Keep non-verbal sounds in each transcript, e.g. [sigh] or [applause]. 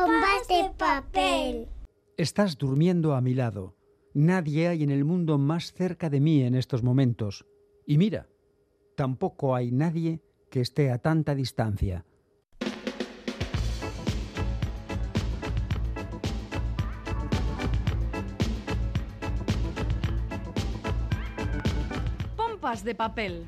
Bombas de papel. Estás durmiendo a mi lado. Nadie hay en el mundo más cerca de mí en estos momentos. Y mira, tampoco hay nadie que esté a tanta distancia. Pompas de papel.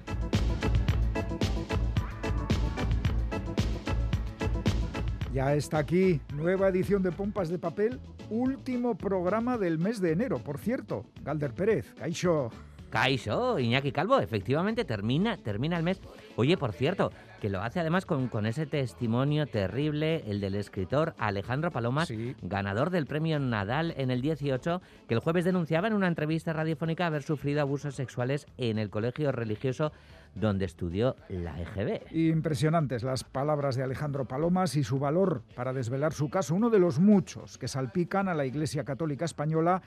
Ya está aquí, nueva edición de Pompas de Papel, último programa del mes de enero, por cierto. Galder Pérez, Caixo. Caixo, Iñaki Calvo, efectivamente termina, termina el mes. Oye, por cierto, que lo hace además con, con ese testimonio terrible, el del escritor Alejandro Palomas, Sí. ganador del premio Nadal en el 18, que el jueves denunciaba en una entrevista radiofónica haber sufrido abusos sexuales en el colegio religioso donde estudió la EGB. Impresionantes las palabras de Alejandro Palomas y su valor para desvelar su caso, uno de los muchos que salpican a la Iglesia Católica Española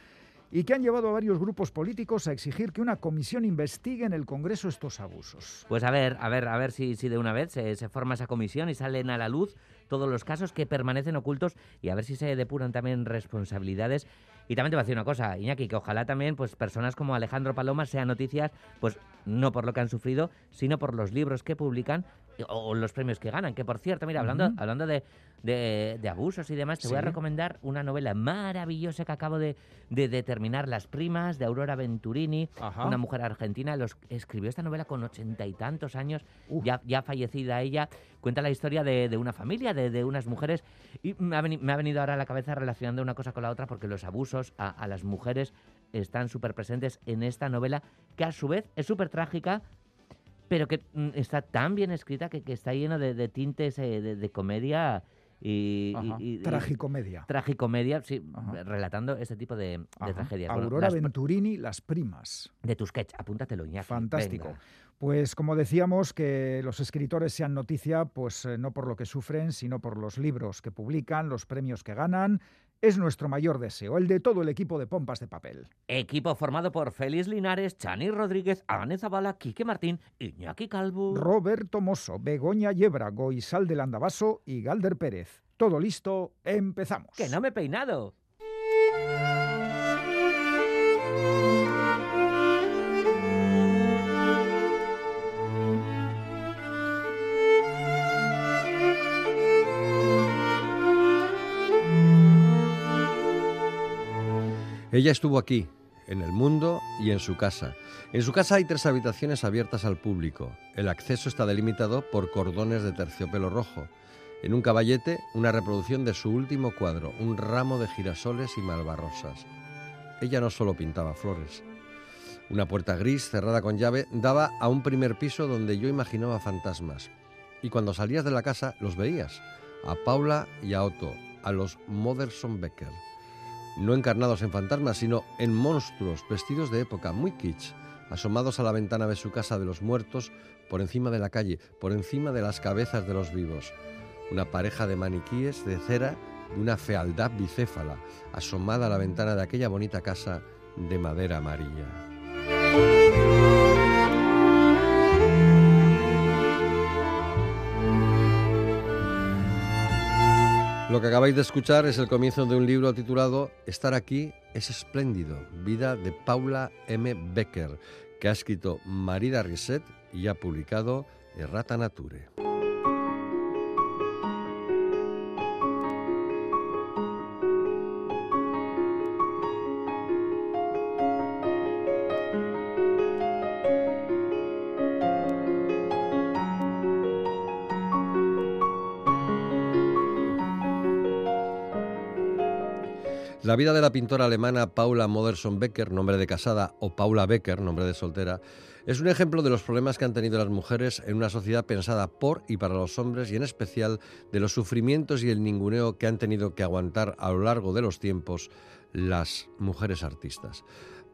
y que han llevado a varios grupos políticos a exigir que una comisión investigue en el Congreso estos abusos. Pues a ver, a ver, a ver si, de una vez se, se forma esa comisión y salen a la luz todos los casos que permanecen ocultos y a ver si se depuran también responsabilidades. Y también te voy a decir una cosa, Iñaki, que ojalá también pues personas como Alejandro Paloma sean noticias, pues no por lo que han sufrido, sino por los libros que publican o, los premios que ganan. Que por cierto, mira, hablando, hablando de, de- de abusos y demás, te voy a recomendar una novela maravillosa que acabo de, de, de terminar, Las Primas, de Aurora Venturini, Ajá. una mujer argentina. Los, escribió esta novela con ochenta y tantos años, ya, ya fallecida ella. Cuenta la historia de, de una familia, de, de unas mujeres. Y me ha, veni- me ha venido ahora a la cabeza relacionando una cosa con la otra, porque los abusos a, a las mujeres están súper presentes en esta novela, que a su vez es súper trágica, pero que mm, está tan bien escrita que, que está lleno de, de tintes eh, de, de comedia y, y- y- y- Tragicomedia. tragicomedia, sí, Ajá. relatando este tipo de, de tragedias. Bueno, Aurora las- Venturini, Las Primas. de tu sketch, apúntatelo, Iñaki. Fantástico. venga. Pues como decíamos, que los escritores sean noticia, pues eh, no por lo que sufren, sino por los libros que publican, los premios que ganan. Es nuestro mayor deseo, el de todo el equipo de Pompas de Papel. Equipo formado por Félix Linares, Chani Rodríguez, Anne Zabala, Quique Martín, Iñaki Calvo. Roberto Mosso, Begoña Yebra, Goisal del Andabaso y Galder Pérez. Todo listo, empezamos. ¡Que no me he peinado! Ella estuvo aquí, en el mundo y en su casa. En su casa hay tres habitaciones abiertas al público. El acceso está delimitado por cordones de terciopelo rojo. En un caballete, una reproducción de su último cuadro, un ramo de girasoles y malvarrosas. Ella no solo pintaba flores. Una puerta gris cerrada con llave daba a un primer piso donde yo imaginaba fantasmas. Y cuando salías de la casa los veías, a Paula y a Otto, a los Moderson Becker no encarnados en fantasmas, sino en monstruos vestidos de época, muy kitsch, asomados a la ventana de su casa de los muertos, por encima de la calle, por encima de las cabezas de los vivos. Una pareja de maniquíes de cera de una fealdad bicéfala, asomada a la ventana de aquella bonita casa de madera amarilla. Lo que acabáis de escuchar es el comienzo de un libro titulado Estar aquí es espléndido, vida de Paula M. Becker, que ha escrito Marida Risset y ha publicado Errata Nature. La vida de la pintora alemana Paula Modersohn Becker, nombre de casada, o Paula Becker, nombre de soltera, es un ejemplo de los problemas que han tenido las mujeres en una sociedad pensada por y para los hombres y en especial de los sufrimientos y el ninguneo que han tenido que aguantar a lo largo de los tiempos las mujeres artistas.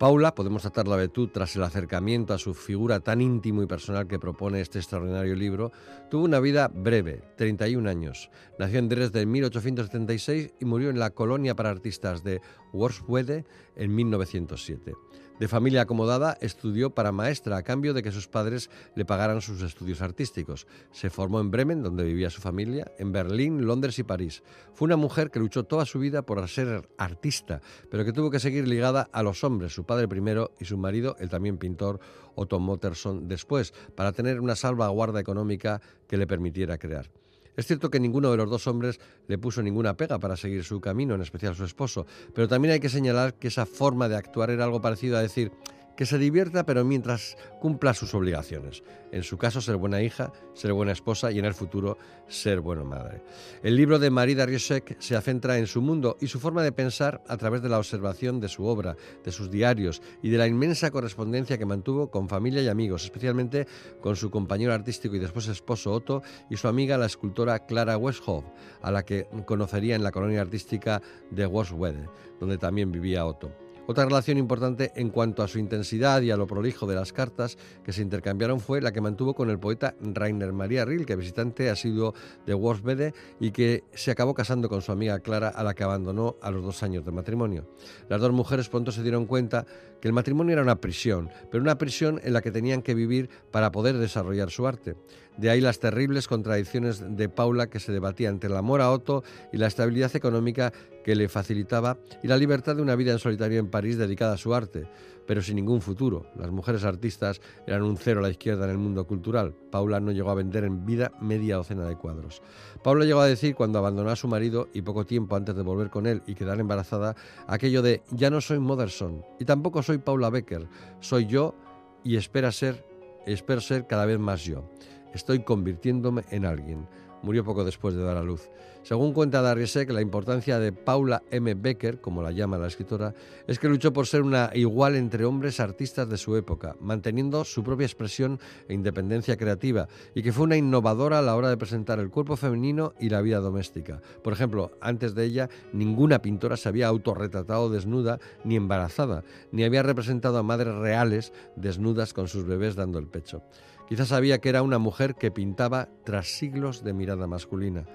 Paula, podemos tratarla de tú tras el acercamiento a su figura tan íntimo y personal que propone este extraordinario libro, tuvo una vida breve, 31 años. Nació en Dresde en 1876 y murió en la colonia para artistas de Worpswede en 1907. De familia acomodada, estudió para maestra a cambio de que sus padres le pagaran sus estudios artísticos. Se formó en Bremen, donde vivía su familia, en Berlín, Londres y París. Fue una mujer que luchó toda su vida por ser artista, pero que tuvo que seguir ligada a los hombres, su padre primero y su marido, el también pintor Otto Motterson, después, para tener una salvaguarda económica que le permitiera crear. Es cierto que ninguno de los dos hombres le puso ninguna pega para seguir su camino, en especial su esposo, pero también hay que señalar que esa forma de actuar era algo parecido a decir, que se divierta pero mientras cumpla sus obligaciones. En su caso, ser buena hija, ser buena esposa y en el futuro ser buena madre. El libro de Marida Riesek se centra en su mundo y su forma de pensar a través de la observación de su obra, de sus diarios y de la inmensa correspondencia que mantuvo con familia y amigos, especialmente con su compañero artístico y después esposo Otto y su amiga la escultora Clara Westhoff, a la que conocería en la colonia artística de Wolfswede, donde también vivía Otto. Otra relación importante en cuanto a su intensidad y a lo prolijo de las cartas que se intercambiaron fue la que mantuvo con el poeta Rainer Maria Rilke, visitante asiduo de Wolfsbede y que se acabó casando con su amiga Clara, a la que abandonó a los dos años de matrimonio. Las dos mujeres pronto se dieron cuenta que el matrimonio era una prisión, pero una prisión en la que tenían que vivir para poder desarrollar su arte. De ahí las terribles contradicciones de Paula que se debatía entre el amor a Otto y la estabilidad económica que le facilitaba y la libertad de una vida en solitario en París dedicada a su arte, pero sin ningún futuro. Las mujeres artistas eran un cero a la izquierda en el mundo cultural. Paula no llegó a vender en vida media docena de cuadros. Paula llegó a decir cuando abandonó a su marido y poco tiempo antes de volver con él y quedar embarazada, aquello de ya no soy Motherson y tampoco soy Paula Becker, soy yo y espero ser, espero ser cada vez más yo. Estoy convirtiéndome en alguien. Murió poco después de dar a luz. Según cuenta Darriesek, la importancia de Paula M. Becker, como la llama la escritora, es que luchó por ser una igual entre hombres artistas de su época, manteniendo su propia expresión e independencia creativa, y que fue una innovadora a la hora de presentar el cuerpo femenino y la vida doméstica. Por ejemplo, antes de ella, ninguna pintora se había autorretratado desnuda ni embarazada, ni había representado a madres reales desnudas con sus bebés dando el pecho. Quizás sabía que era una mujer que pintaba tras siglos de mirada masculina.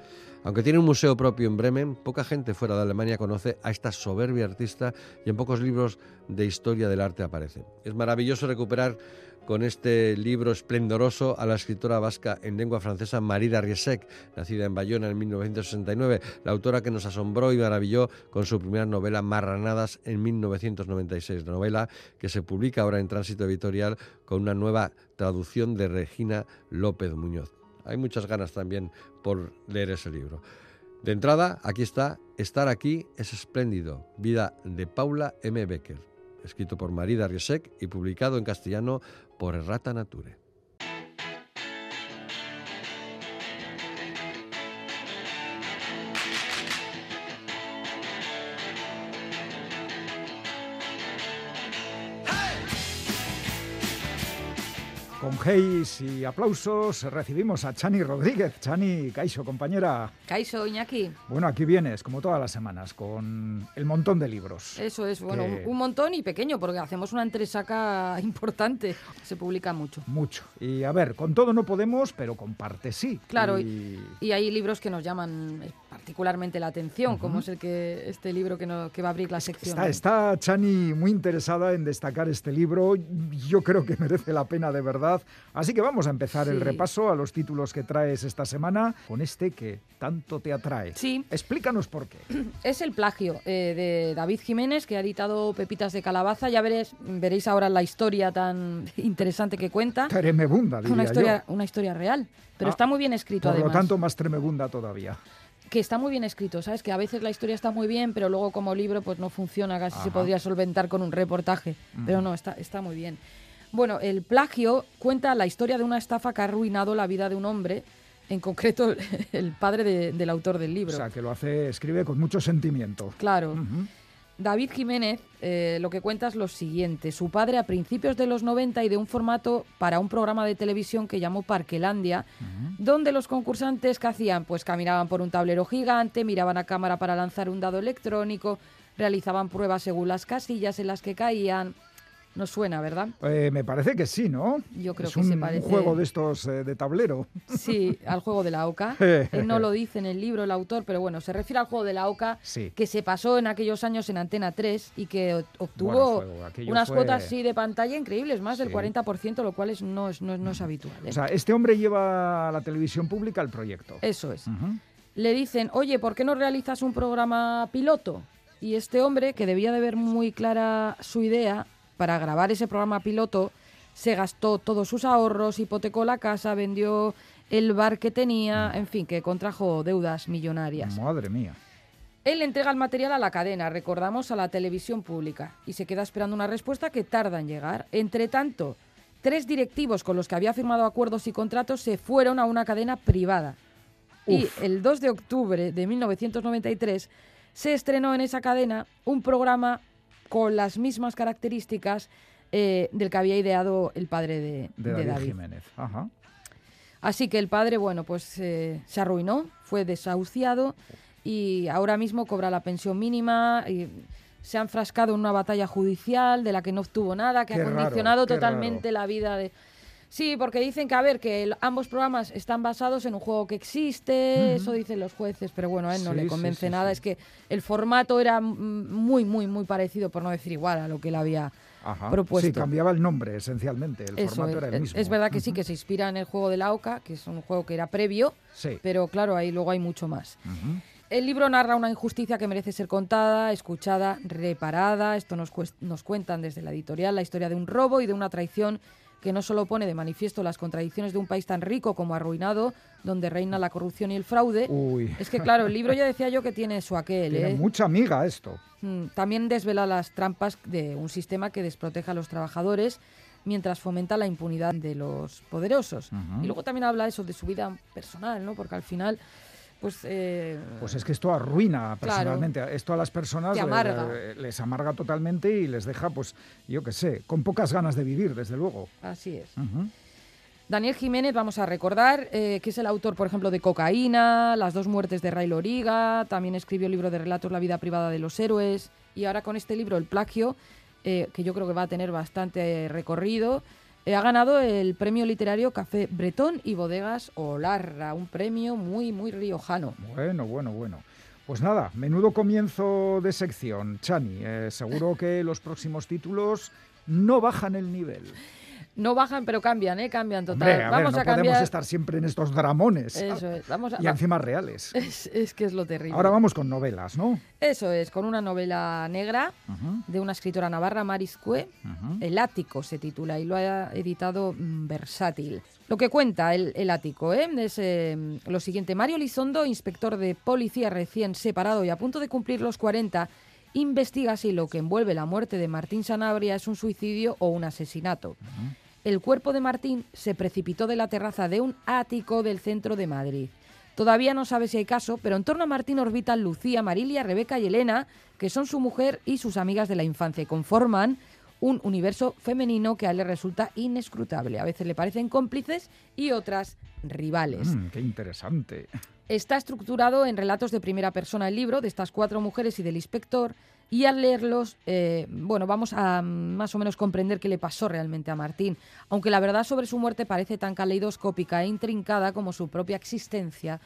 Aunque tiene un museo propio en Bremen, poca gente fuera de Alemania conoce a esta soberbia artista y en pocos libros de historia del arte aparece. Es maravilloso recuperar con este libro esplendoroso a la escritora vasca en lengua francesa Marida Riesek, nacida en Bayona en 1969, la autora que nos asombró y maravilló con su primera novela Marranadas en 1996, novela que se publica ahora en Tránsito Editorial con una nueva traducción de Regina López Muñoz. Hay muchas ganas también por leer ese libro. De entrada, aquí está, Estar aquí es espléndido, vida de Paula M. Becker, escrito por Marida Riesek y publicado en castellano por Errata Nature. Y aplausos recibimos a Chani Rodríguez. Chani, Caixo, compañera. Caixo, Iñaki. Bueno, aquí vienes, como todas las semanas, con el montón de libros. Eso es, bueno, Que- un montón y pequeño, porque hacemos una entresaca [laughs] importante. Se publica mucho. Mucho. Y a ver, con todo no podemos, pero con parte sí. Claro, Y... Y hay libros que nos llaman particularmente la atención, como es el que este libro que, no- que va a abrir la sección. Está, está Chani muy interesada en destacar este libro. Yo creo que merece la pena de verdad. Así que vamos a empezar el Sí. repaso a los títulos que traes esta semana con este que tanto te atrae. Sí. Explícanos por qué. [clears throat] Es el plagio eh, de David Jiménez, que ha editado Pepitas de Calabaza. Ya veréis, veréis ahora la historia tan [laughs] interesante que cuenta. Tremebunda, [laughs] diría Una historia, yo. una historia real. Pero Ah, está muy bien escrito, Por lo además. tanto, más tremebunda todavía. Que está muy bien escrito, ¿sabes? Que a veces la historia está muy bien, pero luego como libro pues no funciona, casi se podría solventar con un reportaje, pero no, está, está muy bien. Bueno, el plagio cuenta la historia de una estafa que ha arruinado la vida de un hombre, en concreto [laughs] el padre de- del autor del libro. O sea, que lo hace, escribe con mucho sentimiento. Claro. David Jiménez eh, lo que cuenta es lo siguiente. Su padre a principios de los 90 y de un formato para un programa de televisión que llamó Parquelandia, donde los concursantes que hacían, pues caminaban por un tablero gigante, miraban a cámara para lanzar un dado electrónico, realizaban pruebas según las casillas en las que caían. Nos suena, ¿verdad? Eh, me parece que sí, ¿no? Yo creo es que un, se parece. un juego de estos eh, de tablero. Sí, al juego de la OCA. Él [laughs] no lo dice en el libro el autor, pero bueno, se refiere al juego de la OCA Sí. que se pasó en aquellos años en Antena 3 y que obtuvo Bueno, fue- aquello unas fue- cuotas sí de pantalla increíbles, más del Sí. 40%, lo cual es, no, es, no, es, no es habitual. ¿eh? O sea, este hombre lleva a la televisión pública el proyecto. Eso es. Le dicen, oye, ¿por qué no realizas un programa piloto? Y este hombre, que debía de ver muy clara su idea, para grabar ese programa piloto, se gastó todos sus ahorros, hipotecó la casa, vendió el bar que tenía, en fin, que contrajo deudas millonarias. Madre mía. Él entrega el material a la cadena, recordamos, a la televisión pública, y se queda esperando una respuesta que tarda en llegar. Entre tanto, tres directivos con los que había firmado acuerdos y contratos se fueron a una cadena privada. Y el 2 de octubre de 1993 se estrenó en esa cadena un programa con las mismas características eh, del que había ideado el padre de, De de David, David. Jiménez. Ajá. Así que el padre, bueno, pues eh, se arruinó, fue desahuciado y ahora mismo cobra la pensión mínima. Y se ha enfrascado en una batalla judicial de la que no obtuvo nada, que Qué ha condicionado totalmente la vida de... Sí, porque dicen que, a ver, que el- ambos programas están basados en un juego que existe, eso dicen los jueces, pero bueno, a él no Sí, le convence sí, nada. Es que el formato era muy, muy, muy parecido, por no decir igual, a lo que él había Ajá. propuesto. Sí, cambiaba el nombre esencialmente. El Eso formato es, era el mismo. es verdad que sí, que se inspira en el juego de la OCA, que es un juego que era previo, Sí. pero claro, ahí luego hay mucho más. El libro narra una injusticia que merece ser contada, escuchada, reparada. Esto nos, nos cuentan desde la editorial la historia de un robo y de una traición que no solo pone de manifiesto las contradicciones de un país tan rico como arruinado, donde reina la corrupción y el fraude. Uy. Es que claro, el libro ya decía yo que tiene su aquel. Tiene ¿eh? mucha amiga esto. Mm, También desvela las trampas de un sistema que desprotege a los trabajadores mientras fomenta la impunidad de los poderosos. Y luego también habla eso de su vida personal, ¿no? Porque al final, pues... eh, Pues es que esto arruina Claro. personalmente. Esto a las personas amarga. le- les amarga totalmente y les deja, pues, yo qué sé, con pocas ganas de vivir, desde luego. Así es. Daniel Jiménez, vamos a recordar, eh, que es el autor, por ejemplo, de Cocaína, Las dos muertes de Ray Loriga, también escribió el libro de relatos La vida privada de los héroes, y ahora con este libro, El plagio, eh, que yo creo que va a tener bastante recorrido, ha ganado el premio literario Café Bretón y Bodegas Olarra, un premio muy, muy riojano. Bueno, bueno, bueno. Pues nada, menudo comienzo de sección, Chani. Eh, seguro que los próximos títulos no bajan el nivel. No bajan, pero cambian, ¿eh? Cambian total. Hombre, a ver, vamos no a podemos estar siempre en estos dramones. Eso es, vamos a... Y encima reales. [laughs] es, es que es lo terrible. Ahora vamos con novelas, ¿no? Eso es, con una novela negra de una escritora navarra, Maris Cue. El ático se titula y lo ha editado mm, Versátil. Lo que cuenta el, el ático ¿eh? es eh, lo siguiente. Mario Lizondo, inspector de policía recién separado y a punto de cumplir los 40, investiga si lo que envuelve la muerte de Martín Sanabria es un suicidio o un asesinato. El cuerpo de Martín se precipitó de la terraza de un ático del centro de Madrid. Todavía no sabe si hay caso, pero en torno a Martín orbitan Lucía, Marilia, Rebeca y Elena, que son su mujer y sus amigas de la infancia, y conforman un universo femenino que a él le resulta inescrutable. A veces le parecen cómplices y otras rivales. Mm, qué interesante. Está estructurado en relatos de primera persona el libro de estas cuatro mujeres y del inspector y al leerlos, eh, bueno, vamos a más o menos comprender qué le pasó realmente a Martín, aunque la verdad sobre su muerte parece tan caleidoscópica e intrincada como su propia existencia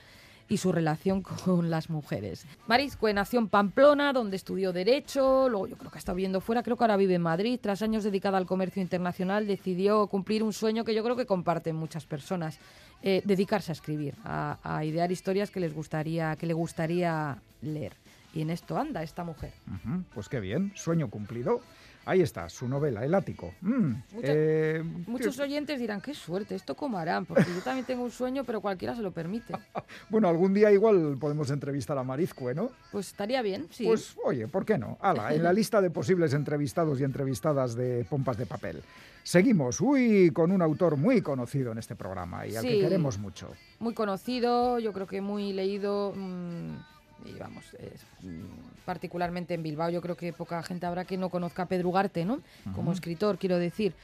y su relación [laughs] con las mujeres. Mariscue nació en Pamplona, donde estudió Derecho, luego yo creo que ha estado viviendo fuera, creo que ahora vive en Madrid. Tras años dedicada al comercio internacional, decidió cumplir un sueño que yo creo que comparten muchas personas, eh, dedicarse a escribir, a, a idear historias que les gustaría, que le gustaría leer. Y en esto anda esta mujer. Pues qué bien, sueño cumplido. Ahí está, su novela, El Ático. Mm, Mucha- eh, Muchos que- oyentes dirán, qué suerte, ¿esto cómo harán? Porque yo también tengo un sueño, pero cualquiera se lo permite. [laughs] Bueno, algún día igual podemos entrevistar a Marizcue, ¿no? Pues estaría bien, sí. Pues oye, ¿por qué no? Hala, en la [laughs] lista de posibles entrevistados y entrevistadas de Pompas de Papel. Seguimos, uy, con un autor muy conocido en este programa y al que queremos mucho. muy conocido, yo creo que muy leído. mm, y vamos, es, mm, particularmente en Bilbao, yo creo que poca gente habrá que no conozca a Pedro Ugarte, ¿no? Como escritor, quiero decir.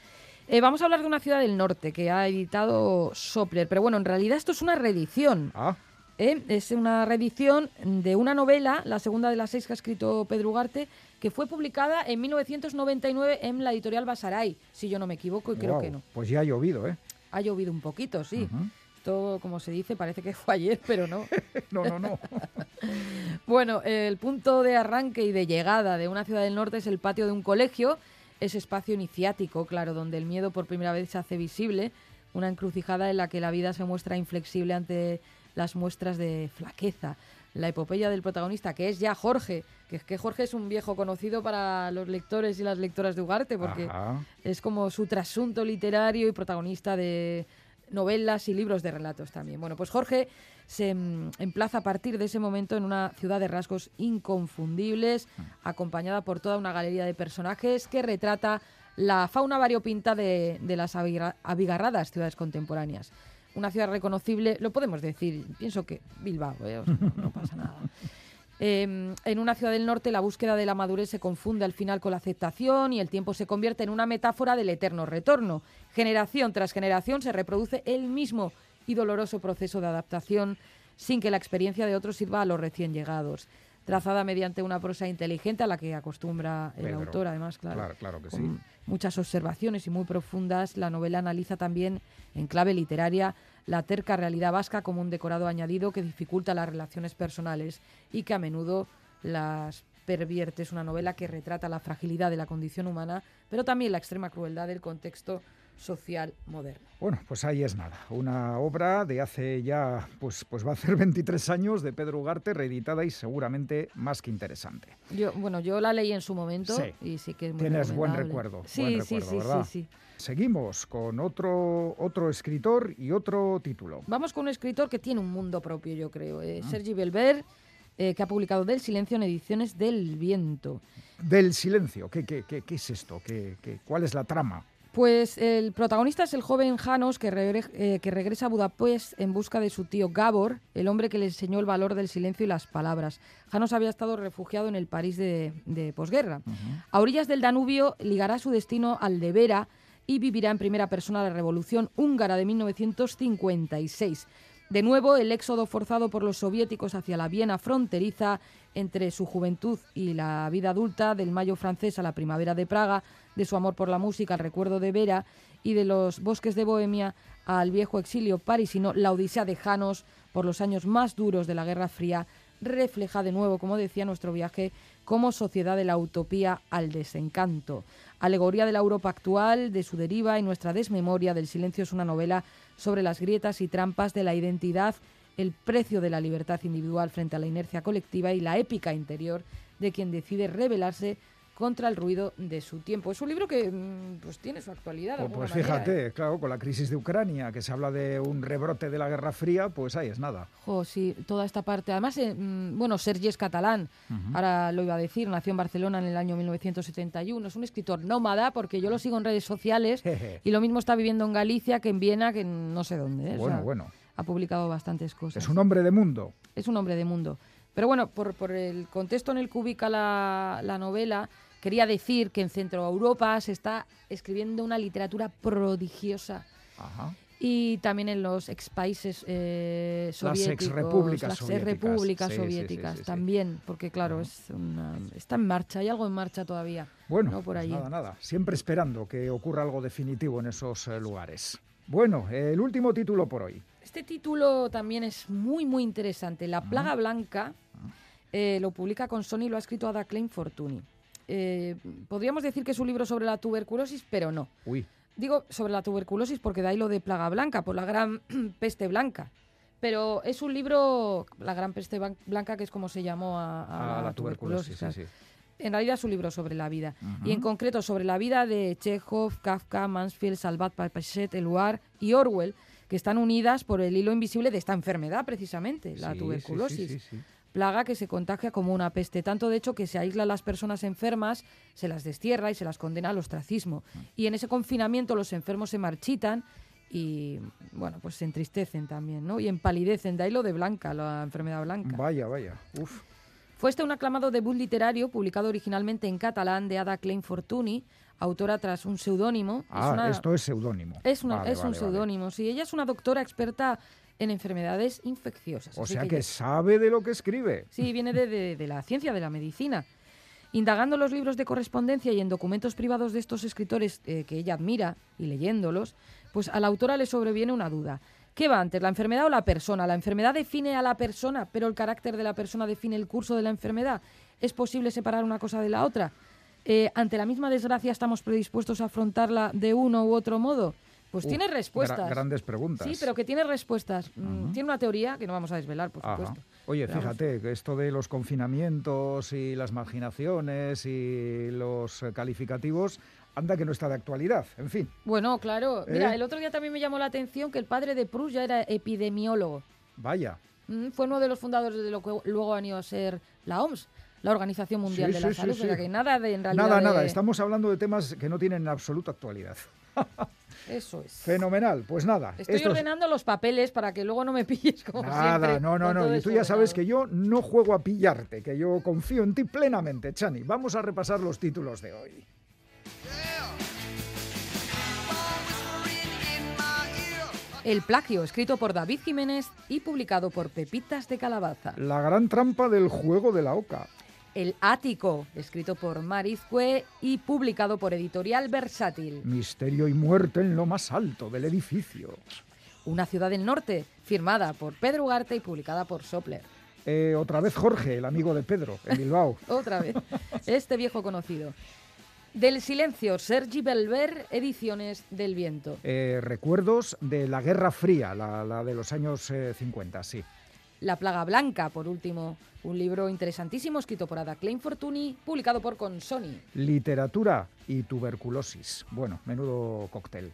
Eh, vamos a hablar de una ciudad del norte que ha editado Sopler, pero bueno, en realidad esto es una reedición. Ah, ¿eh? Es una reedición de una novela, la segunda de las seis que ha escrito Pedro Ugarte, que fue publicada en 1999 en la editorial Basaray, si yo no me equivoco, y creo que no. Pues ya ha llovido, ¿eh? Ha llovido un poquito, sí. Esto, como se dice, parece que fue ayer, pero no. [laughs] No, no, no. [laughs] Bueno, el punto de arranque y de llegada de una ciudad del norte es el patio de un colegio, ese espacio iniciático, claro, donde el miedo por primera vez se hace visible, una encrucijada en la que la vida se muestra inflexible ante las muestras de flaqueza. La epopeya del protagonista, que es ya Jorge, que es que Jorge es un viejo conocido para los lectores y las lectoras de Ugarte, porque Ajá. es como su trasunto literario y protagonista de novelas y libros de relatos también. Bueno, pues Jorge se mm, emplaza a partir de ese momento en una ciudad de rasgos inconfundibles, acompañada por toda una galería de personajes que retrata la fauna variopinta de, de las abiga- abigarradas ciudades contemporáneas. Una ciudad reconocible, lo podemos decir, pienso que Bilbao, ¿eh? O sea, no, no pasa nada. [laughs] Eh, en una ciudad del norte la búsqueda de la madurez se confunde al final con la aceptación y el tiempo se convierte en una metáfora del eterno retorno. Generación tras generación se reproduce el mismo y doloroso proceso de adaptación sin que la experiencia de otros sirva a los recién llegados. Trazada mediante una prosa inteligente a la que acostumbra el Pedro. autor, además, claro. Claro, claro que sí. con muchas observaciones y muy profundas, la novela analiza también, en clave literaria, la terca realidad vasca como un decorado añadido que dificulta las relaciones personales y que a menudo las pervierte. Es una novela que retrata la fragilidad de la condición humana, pero también la extrema crueldad del contexto social moderno. Bueno, pues ahí es nada. Una obra de hace ya, pues, pues va a hacer [laughs] 23 años de Pedro Ugarte, reeditada y seguramente más que interesante. Yo, bueno, yo la leí en su momento Sí. y sí que es muy Tienes buen recuerdo, Sí, buen sí, recuerdo, sí, ¿verdad? sí, sí. Seguimos con otro, otro escritor y otro título. Vamos con un escritor que tiene un mundo propio, yo creo. eh, Ah. Sergi Belver, eh, que ha publicado Del Silencio en ediciones del Viento. Del silencio, ¿qué, qué, qué, qué es esto? ¿Qué, qué- cuál es la trama? Pues el protagonista es el joven Janos que, eh, que regresa a Budapest en busca de su tío Gabor, el hombre que le enseñó el valor del silencio y las palabras. Janos había estado refugiado en el París de, de posguerra. A orillas del Danubio ligará su destino al de Vera y vivirá en primera persona la revolución húngara de 1956. De nuevo, el éxodo forzado por los soviéticos hacia la Viena fronteriza entre su juventud y la vida adulta, del mayo francés a la primavera de Praga, de su amor por la música al recuerdo de Vera y de los bosques de Bohemia al viejo exilio parisino, la odisea de Janos por los años más duros de la Guerra Fría, refleja de nuevo, como decía, nuestro viaje como sociedad de la utopía al desencanto. Alegoría de la Europa actual, de su deriva y nuestra desmemoria del silencio es una novela sobre las grietas y trampas de la identidad, el precio de la libertad individual frente a la inercia colectiva y la épica interior de quien decide rebelarse contra el ruido de su tiempo. Es un libro que mm, pues tiene su actualidad. de Pues, manera, ¿eh? fíjate, claro, con la crisis de Ucrania, que se habla de un rebrote de la Guerra Fría, pues ahí es nada. Jo, sí, toda esta parte. Además, eh, mm, bueno, Sergi es catalán, ahora lo iba a decir, nació en Barcelona en el año 1971. Es un escritor nómada porque yo lo sigo en redes sociales [laughs] y lo mismo está viviendo en Galicia que en Viena, que en no sé dónde. ¿eh? O Bueno, sea, bueno. Ha publicado bastantes cosas. Es un hombre de mundo. Es un hombre de mundo. Pero bueno, por, por el contexto en el que ubica la, la novela, quería decir que en Centro Europa se está escribiendo una literatura prodigiosa Ajá. y también en los ex países eh, soviéticos, las soviéticas. Sí, sí, sí, soviéticas sí, sí. también, porque claro, es una- está en marcha, hay algo en marcha todavía. Bueno, ¿no? por pues nada, nada. Siempre esperando que ocurra algo definitivo en esos eh, lugares. Bueno, el último título por hoy. Este título también es muy, muy interesante. La plaga blanca eh, lo publica con Sony y lo ha escrito Ada Klein Fortuny. Eh, podríamos decir que es un libro sobre la tuberculosis, pero no. Uy, Digo sobre la tuberculosis porque de ahí lo de plaga blanca, por la gran [clears throat] peste blanca. Pero es un libro, la gran peste blanca, que es como se llamó a, a a la tuberculosis, sí, claro. sí. En realidad es un libro sobre la vida. Y en concreto sobre la vida de Chekhov, Kafka, Mansfield, Salvat Papaset, Eluard y Orwell, que están unidas por el hilo invisible de esta enfermedad, precisamente, la Sí, sí, tuberculosis. Plaga que se contagia como una peste, tanto de hecho que se aísla a las personas enfermas, se las destierra y se las condena al ostracismo. Y en ese confinamiento los enfermos se marchitan y, bueno, pues se entristecen también, ¿no? Y empalidecen, de ahí lo de blanca, la enfermedad blanca. Vaya, vaya. Uf. Fue este un aclamado debut literario publicado originalmente en catalán de Ada Klein Fortuny, autora tras un seudónimo. Es Ah, una- esto es seudónimo. es, una- Vale, es un vale. seudónimo, sí. Ella es una doctora experta en enfermedades infecciosas. O Así sea que que sabe de lo que escribe. Sí, viene de, de- de la ciencia, de la medicina. Indagando los libros de correspondencia y en documentos privados de estos escritores eh, que ella admira y leyéndolos, pues a la autora le sobreviene una duda. ¿Qué va antes, la enfermedad o la persona? La enfermedad define a la persona, pero el carácter de la persona define el curso de la enfermedad. ¿Es posible separar una cosa de la otra? Eh, ¿Ante la misma desgracia estamos predispuestos a afrontarla de uno u otro modo? Pues Uf, tiene gra- respuestas. grandes preguntas. Sí, pero que tiene respuestas. Mm, Tiene una teoría que no vamos a desvelar, por Ajá. supuesto. Oye, Pero vamos. fíjate, que esto de los confinamientos y las marginaciones y los calificativos, anda que no está de actualidad. En fin, Bueno, claro. Mira, ¿Eh? el otro día también me llamó la atención que el padre de Proust ya era epidemiólogo. vaya. Mm, Fue uno de los fundadores de lo que luego han ido a ser la OMS, la Organización Mundial Sí, de la sí, Salud. sí. O sea que nada de en realidad. Nada, de- nada, estamos hablando de temas que no tienen en absoluta actualidad. [laughs] Eso es. Fenomenal, pues nada. Estoy esto es- ordenando los papeles para que luego no me pilles como Nada, siempre. no, no, no. Y tú ya sabes que yo no juego a pillarte, que yo confío en ti plenamente, Chani. Vamos a repasar los títulos de hoy. El plagio, escrito por David Jiménez y publicado por Pepitas de Calabaza. La gran trampa del juego de la oca. El ático, escrito por Marizcue y publicado por Editorial Versátil. Misterio y muerte en lo más alto del edificio. Una ciudad del norte, firmada por Pedro Ugarte y publicada por Sopler. Eh, otra vez Jorge, el amigo de Pedro, en [laughs] Bilbao. Otra vez, [laughs] este viejo conocido. Del silencio, Sergi Belver, Ediciones del Viento. Eh, recuerdos de la Guerra Fría, la, la de los años eh, 50, sí. La plaga blanca, por último, un libro interesantísimo escrito por Ada Klein Fortuny, publicado por Consoni. Literatura y tuberculosis. Bueno, menudo cóctel.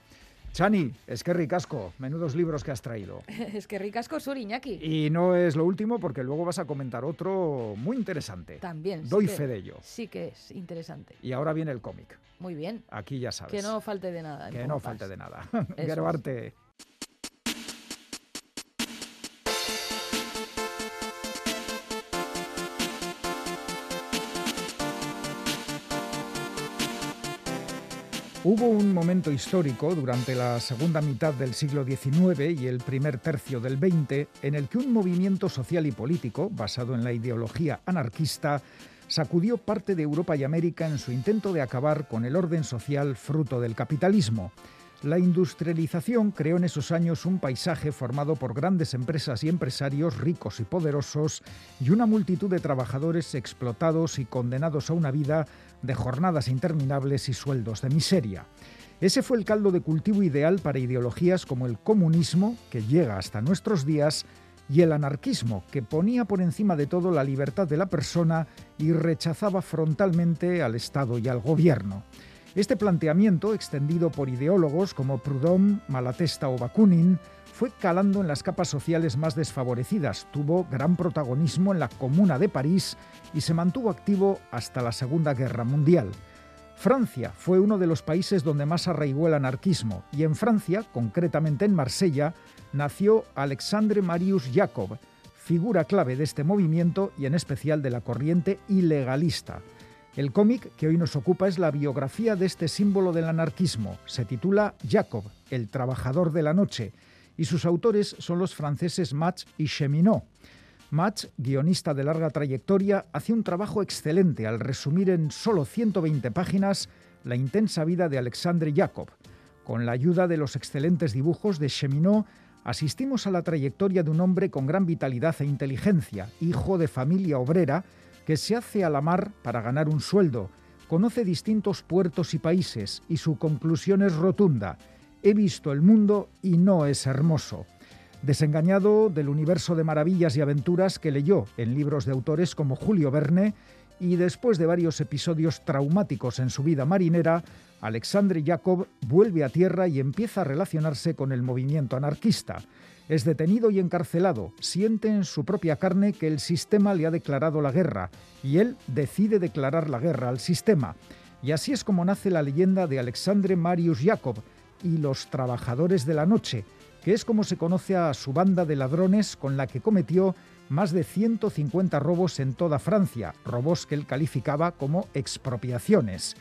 Chani, es que ricasco, menudos libros que has traído. [laughs] es que ricasco sur, Iñaki. Y no es lo último porque luego vas a comentar otro muy interesante. También. sí Doy que- fe de ello. Sí que es interesante. Y ahora viene el cómic. Muy bien. Aquí ya sabes. Que no falte de nada. Que no falte de nada. [laughs] [laughs] Hubo un momento histórico durante la segunda mitad del siglo XIX y el primer tercio del XX en el que un movimiento social y político, basado en la ideología anarquista, sacudió parte de Europa y América en su intento de acabar con el orden social fruto del capitalismo. La industrialización creó en esos años un paisaje formado por grandes empresas y empresarios ricos y poderosos y una multitud de trabajadores explotados y condenados a una vida de jornadas interminables y sueldos de miseria. Ese fue el caldo de cultivo ideal para ideologías como el comunismo, que llega hasta nuestros días, y el anarquismo, que ponía por encima de todo la libertad de la persona y rechazaba frontalmente al Estado y al gobierno. Este planteamiento, extendido por ideólogos como Proudhon, Malatesta o Bakunin, fue calando en las capas sociales más desfavorecidas, tuvo gran protagonismo en la Comuna de París y se mantuvo activo hasta la Segunda Guerra Mundial. Francia fue uno de los países donde más arraigó el anarquismo y en Francia, concretamente en Marsella, nació Alexandre Marius Jacob, figura clave de este movimiento y en especial de la corriente ilegalista. El cómic que hoy nos ocupa es la biografía de este símbolo del anarquismo. Se titula Jacob, el trabajador de la noche, y sus autores son los franceses Match y Cheminot. Match, guionista de larga trayectoria, hace un trabajo excelente al resumir en solo 120 páginas la intensa vida de Alexandre Jacob. Con la ayuda de los excelentes dibujos de Cheminot, asistimos a la trayectoria de un hombre con gran vitalidad e inteligencia, hijo de familia obrera, que se hace a la mar para ganar un sueldo, conoce distintos puertos y países y su conclusión es rotunda. He visto el mundo y no es hermoso. Desengañado del universo de maravillas y aventuras que leyó en libros de autores como Julio Verne, y después de varios episodios traumáticos en su vida marinera, Alexandre Jacob vuelve a tierra y empieza a relacionarse con el movimiento anarquista. Es detenido y encarcelado, siente en su propia carne que el sistema le ha declarado la guerra y él decide declarar la guerra al sistema. Y así es como nace la leyenda de Alexandre Marius Jacob y los Trabajadores de la Noche, que es como se conoce a su banda de ladrones con la que cometió más de 150 robos en toda Francia, robos que él calificaba como expropiaciones.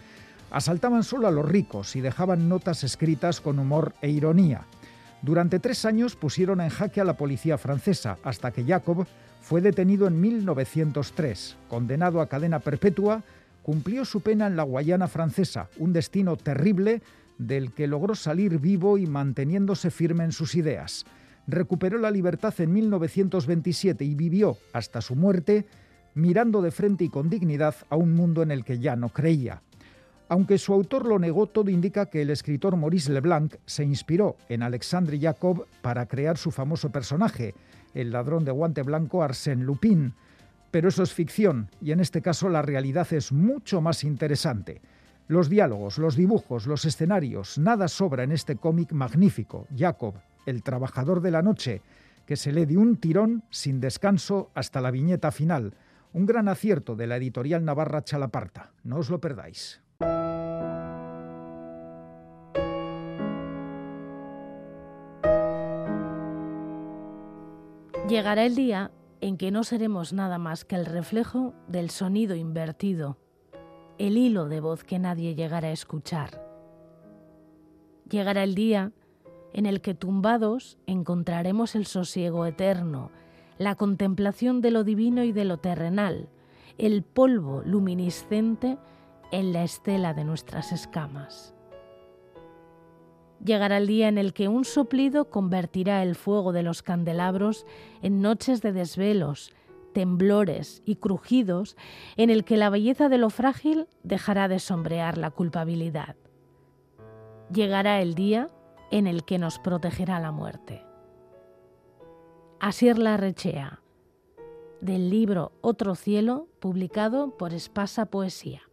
Asaltaban solo a los ricos y dejaban notas escritas con humor e ironía. Durante tres años pusieron en jaque a la policía francesa, hasta que Jacob fue detenido en 1903. Condenado a cadena perpetua, cumplió su pena en la Guayana francesa, un destino terrible del que logró salir vivo y manteniéndose firme en sus ideas. Recuperó la libertad en 1927 y vivió hasta su muerte mirando de frente y con dignidad a un mundo en el que ya no creía. Aunque su autor lo negó, todo indica que el escritor Maurice Leblanc se inspiró en Alexandre Jacob para crear su famoso personaje, el ladrón de guante blanco Arsène Lupin. Pero eso es ficción y en este caso la realidad es mucho más interesante. Los diálogos, los dibujos, los escenarios, nada sobra en este cómic magnífico, Jacob, el trabajador de la noche, que se lee de un tirón sin descanso hasta la viñeta final. Un gran acierto de la editorial Navarra Chalaparta. No os lo perdáis. Llegará el día en que no seremos nada más que el reflejo del sonido invertido, el hilo de voz que nadie llegará a escuchar. Llegará el día en el que tumbados encontraremos el sosiego eterno, la contemplación de lo divino y de lo terrenal, el polvo luminiscente en la estela de nuestras escamas. Llegará el día en el que un soplido convertirá el fuego de los candelabros en noches de desvelos, temblores y crujidos, en el que la belleza de lo frágil dejará de sombrear la culpabilidad. Llegará el día en el que nos protegerá la muerte. Asier Rechea, del libro Otro cielo, publicado por Espasa Poesía.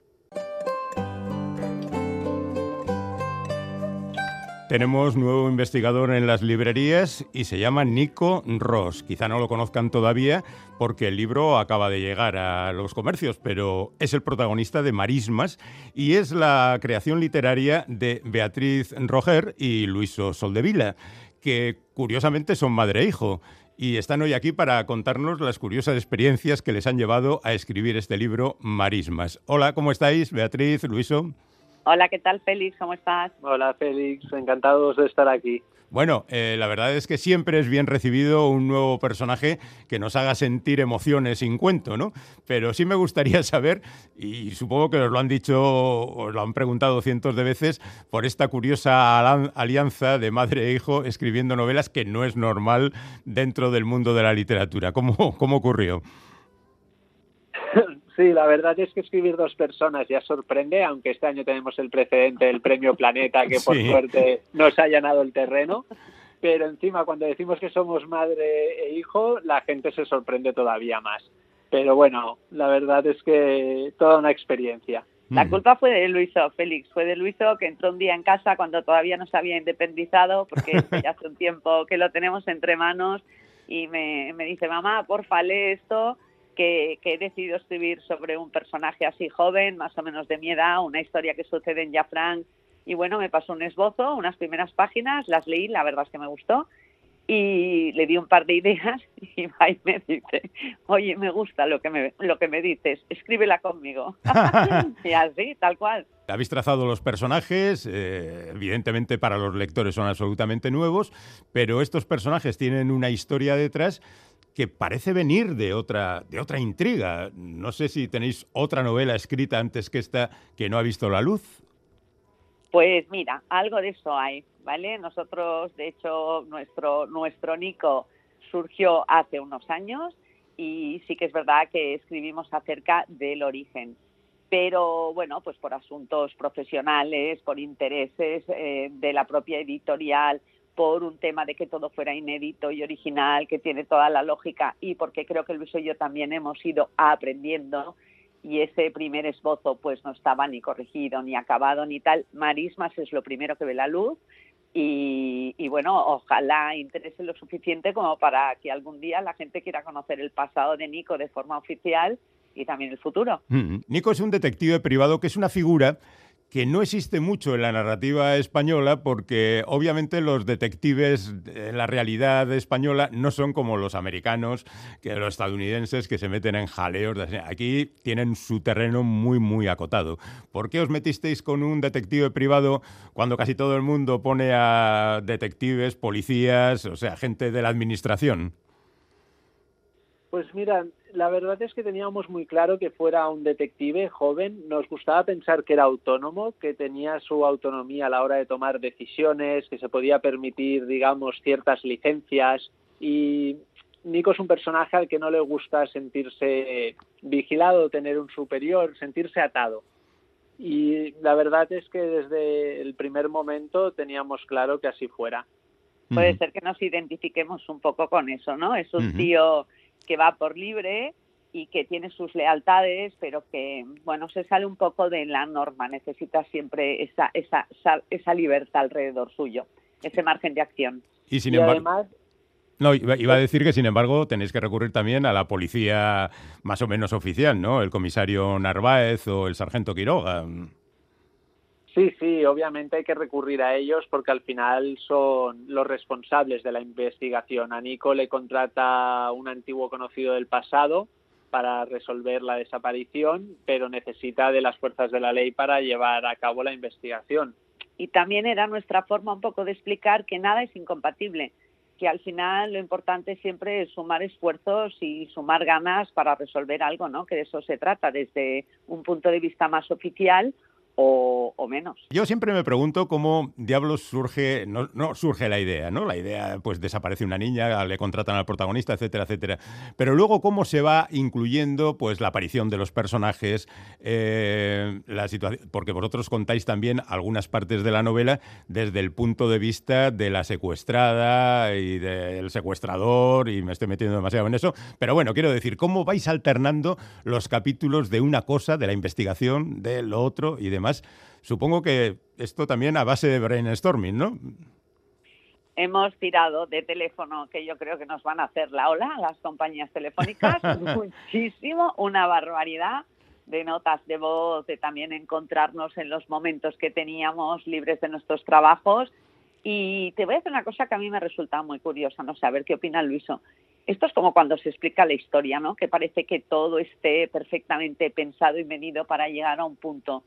Tenemos nuevo investigador en las librerías y se llama Nico Ross. Quizá no lo conozcan todavía porque el libro acaba de llegar a los comercios, pero es el protagonista de Marismas y es la creación literaria de Beatriz Roger y Luiso Soldevila, que curiosamente son madre e hijo y están hoy aquí para contarnos las curiosas experiencias que les han llevado a escribir este libro Marismas. Hola, ¿cómo estáis, Beatriz, Luiso? Hola, ¿qué tal, Félix? ¿Cómo estás? Hola, Félix. Encantados de estar aquí. Bueno, eh, la verdad es que siempre es bien recibido un nuevo personaje que nos haga sentir emociones sin cuento, ¿no? Pero sí me gustaría [laughs] saber, y supongo que os lo han dicho, os lo han preguntado cientos de veces, por esta curiosa alianza de madre e hijo escribiendo novelas que no es normal dentro del mundo de la literatura. ¿Cómo, cómo ocurrió? Sí, la verdad es que escribir dos personas ya sorprende, aunque este año tenemos el precedente del premio Planeta que por suerte nos ha llenado el terreno. Pero encima, cuando decimos que somos madre e hijo, la gente se sorprende todavía más. Pero bueno, la verdad es que toda una experiencia. La mm. culpa fue de Luiso, Félix, fue de Luiso que entró un día en casa cuando todavía no se había independizado, porque [laughs] ya hace un tiempo que lo tenemos entre manos, y me, me dice, mamá, porfa, lee esto, que, he decidido escribir sobre un personaje así joven, más o menos de mi edad, una historia que sucede en Jafran. Y bueno, me pasó un esbozo, unas primeras páginas, las leí, la verdad es que me gustó. Y le di un par de ideas [laughs] y me dice, oye, me gusta lo que me, lo que me dices, escríbela conmigo. [laughs] y así, tal cual. Habéis trazado los personajes, eh, evidentemente para los lectores son absolutamente nuevos, pero estos personajes tienen una historia detrás que parece venir de otra, de otra intriga. No sé si tenéis otra novela escrita antes que esta que no ha visto la luz. Pues mira, algo de eso hay, ¿vale? Nosotros, de hecho, nuestro, nuestro Nico surgió hace unos años y sí que es verdad que escribimos acerca del origen. Pero bueno, pues por asuntos profesionales, por intereses eh, de la propia editorial, por un tema de que todo fuera inédito y original, que tiene toda la lógica y porque creo que Luis y yo también hemos ido aprendiendo y ese primer esbozo pues no estaba ni corregido, ni acabado, ni tal. Marismas es lo primero que ve la luz y, bueno, ojalá interese lo suficiente como para que algún día la gente quiera conocer el pasado de Nico de forma oficial y también el futuro. Mm, Nico es un detective privado que es una figura que no existe mucho en la narrativa española porque obviamente los detectives en la realidad española no son como los americanos, que los estadounidenses que se meten en jaleos. Aquí tienen su terreno muy, muy acotado. ¿Por qué os metisteis con un detective privado cuando casi todo el mundo pone a detectives, policías, o sea, gente de la administración? Pues mira, la verdad es que teníamos muy claro que fuera un detective joven. Nos gustaba pensar que era autónomo, que tenía su autonomía a la hora de tomar decisiones, que se podía permitir, digamos, ciertas licencias. Y Nico es un personaje al que no le gusta sentirse vigilado, tener un superior, sentirse atado. Y la verdad es que desde el primer momento teníamos claro que así fuera. Puede ser que nos identifiquemos un poco con eso, ¿no? Es un tío que va por libre y que tiene sus lealtades, pero que, bueno, se sale un poco de la norma, necesita siempre esa, esa, esa, libertad alrededor suyo, ese margen de acción. Y sin embargo... no, iba, iba, a decir que, sin embargo, tenéis que recurrir también a la policía más o menos oficial, ¿no? El comisario Narváez o el sargento Quiroga. Sí, sí, obviamente hay que recurrir a ellos porque al final son los responsables de la investigación. A Nico le contrata un antiguo conocido del pasado para resolver la desaparición, pero necesita de las fuerzas de la ley para llevar a cabo la investigación. Y también era nuestra forma un poco de explicar que nada es incompatible, que al final lo importante siempre es sumar esfuerzos y sumar ganas para resolver algo, ¿no? Que de eso se trata desde un punto de vista más oficial o, menos. Yo siempre me pregunto cómo diablos surge, no, surge la idea, ¿no? La idea, pues desaparece una niña, le contratan al protagonista, etcétera, etcétera. Pero luego cómo se va incluyendo, pues, la aparición de los personajes, eh, la situación, porque vosotros contáis también algunas partes de la novela desde el punto de vista de la secuestrada y del secuestrador, y me estoy metiendo demasiado en eso. Pero bueno, quiero decir, cómo vais alternando los capítulos de una cosa, de la investigación, de lo otro y demás supongo que esto también a base de brainstorming, ¿no? Hemos tirado de teléfono, que yo creo que nos van a hacer la ola, las compañías telefónicas, [laughs] muchísimo, una barbaridad de notas de voz, de también encontrarnos en los momentos que teníamos libres de nuestros trabajos. Y te voy a decir una cosa que a mí me resulta muy curiosa, no sé, a ver qué opina Luiso. Esto es como cuando se explica la historia, ¿no? Que parece que todo esté perfectamente pensado y medido para llegar a un punto.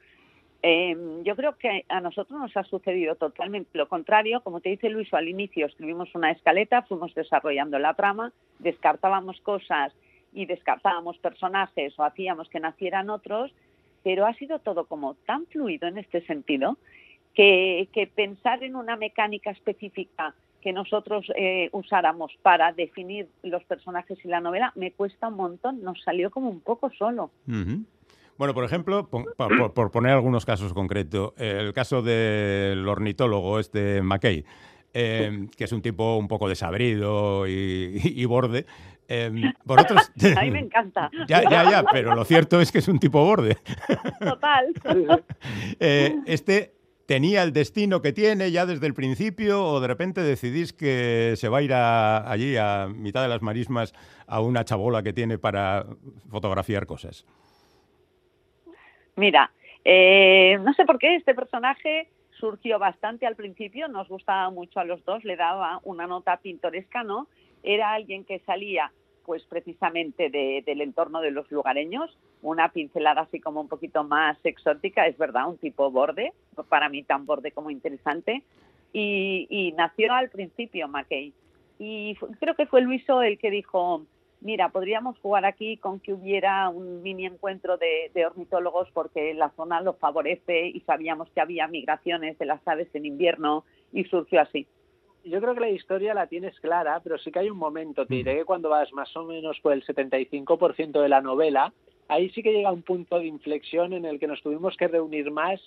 Em, yo creo que a nosotros nos ha sucedido totalmente lo contrario. Como te dice Luis, al inicio escribimos una escaleta, fuimos desarrollando la trama, descartábamos cosas y descartábamos personajes o hacíamos que nacieran otros, pero ha sido todo como tan fluido en este sentido que, pensar en una mecánica específica que nosotros eh, usáramos para definir los personajes y la novela me cuesta un montón, nos salió como un poco solo. Bueno, por ejemplo, por, poner algunos casos concretos, el caso del ornitólogo este McKay, em, que es un tipo un poco desabrido y, [laughs] borde. Eh, vosotros... [laughs] A mí me [laughs] encanta. Ya, ya, ya, pero lo cierto es que es un tipo borde. Total. Eh, este tenía el destino que tiene ya desde el principio o de repente decidís que se va a ir allí a mitad de las marismas a una chabola que tiene para fotografiar cosas? Mira, eh, no sé por qué este personaje surgió bastante al principio, nos gustaba mucho a los dos, le daba una nota pintoresca, ¿no? Era alguien que salía pues precisamente del entorno de los lugareños, una pincelada así como un poquito más exótica, es verdad, un tipo borde, para mí tan borde como interesante, y, y nació al principio McKay. Y creo que fue Luiso el que dijo, mira, podríamos jugar aquí con que hubiera un mini encuentro de, ornitólogos porque la zona lo favorece y sabíamos que había migraciones de las aves en invierno y surgió así. Yo creo que la historia la tienes clara, pero sí que hay un momento, te diré que cuando vas más o menos por el 75% de la novela, ahí sí que llega un punto de inflexión en el que nos tuvimos que reunir más